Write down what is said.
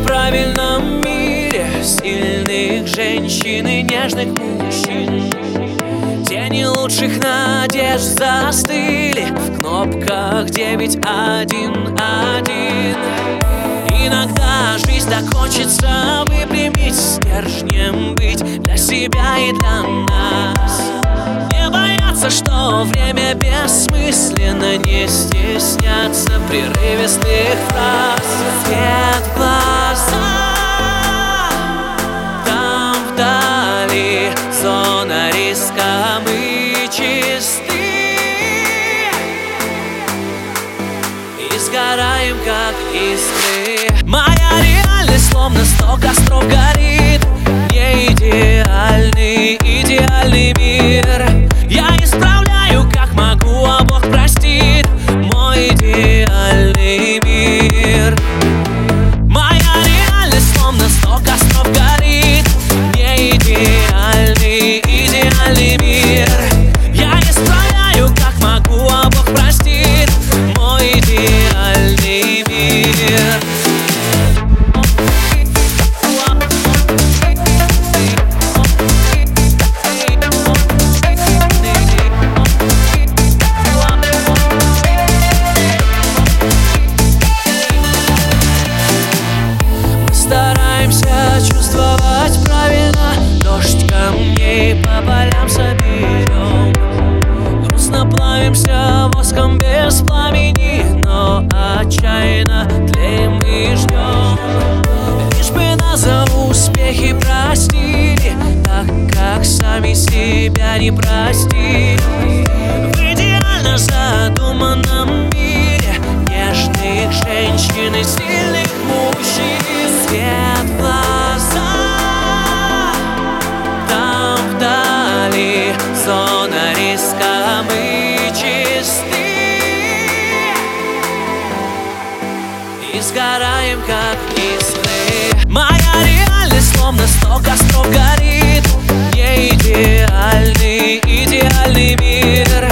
идеально неправильном мире Сильных женщин и нежных мужчин. Тени лучших надежд застыли В кнопках 911 Иногда жизнь так хочется выпрямить Стержнем быть для себя и для нас. Не бояться, что время бессмысленно Не стесняться прерывистых фраз. Свет зона риска Мы чисты. И сгораем, как искры. Моя реальность словно сто костров горит Не идеальный, идеальный мир себя не простили В идеально задуманном мире Нежных женщин и сильных мужчин. Свет в глаза Там вдали зона риска Мы чисты. И сгораем, как искры. Моя реальность словно сто костров горит идеальный, идеальный мир